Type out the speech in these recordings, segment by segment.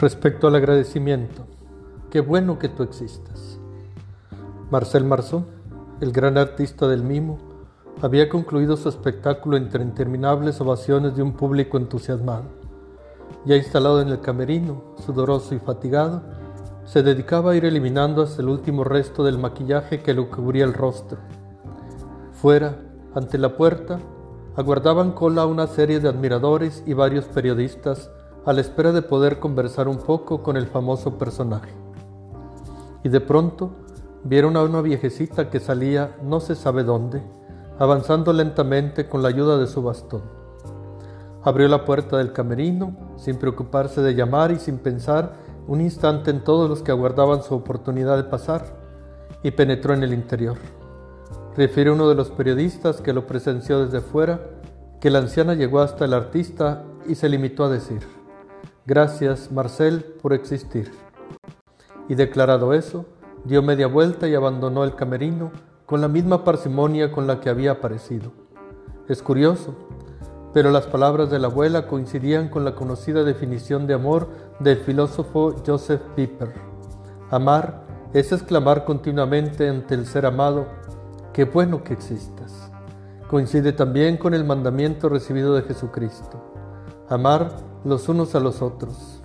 Respecto al agradecimiento, qué bueno que tú existas. Marcel Marceau, el gran artista del mimo, había concluido su espectáculo entre interminables ovaciones de un público entusiasmado. Ya instalado en el camerino, sudoroso y fatigado, se dedicaba a ir eliminando hasta el último resto del maquillaje que le cubría el rostro. Fuera, ante la puerta, aguardaban cola una serie de admiradores y varios periodistas a la espera de poder conversar un poco con el famoso personaje. Y de pronto vieron a una viejecita que salía no se sabe dónde, avanzando lentamente con la ayuda de su bastón. Abrió la puerta del camerino, sin preocuparse de llamar y sin pensar un instante en todos los que aguardaban su oportunidad de pasar, y penetró en el interior. Refiere uno de los periodistas que lo presenció desde fuera que la anciana llegó hasta el artista y se limitó a decir, Gracias, Marcel, por existir. Y declarado eso, dio media vuelta y abandonó el camerino con la misma parsimonia con la que había aparecido. Es curioso, pero las palabras de la abuela coincidían con la conocida definición de amor del filósofo Joseph Pieper. Amar es exclamar continuamente ante el ser amado, qué bueno que existas. Coincide también con el mandamiento recibido de Jesucristo. Amar los unos a los otros.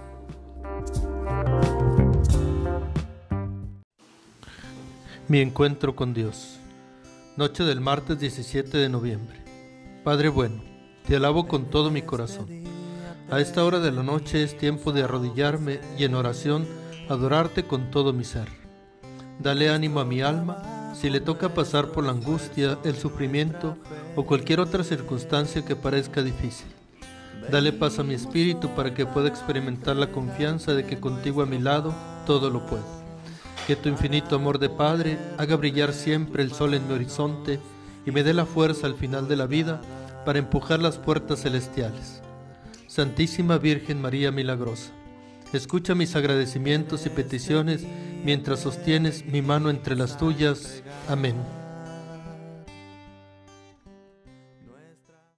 Mi encuentro con Dios. Noche del martes 17 de noviembre. Padre bueno, te alabo con todo mi corazón. A esta hora de la noche es tiempo de arrodillarme y en oración adorarte con todo mi ser. Dale ánimo a mi alma si le toca pasar por la angustia, el sufrimiento o cualquier otra circunstancia que parezca difícil. Dale paz a mi espíritu para que pueda experimentar la confianza de que contigo a mi lado todo lo puedo. Que tu infinito amor de Padre haga brillar siempre el sol en mi horizonte y me dé la fuerza al final de la vida para empujar las puertas celestiales. Santísima Virgen María Milagrosa, escucha mis agradecimientos y peticiones mientras sostienes mi mano entre las tuyas. Amén.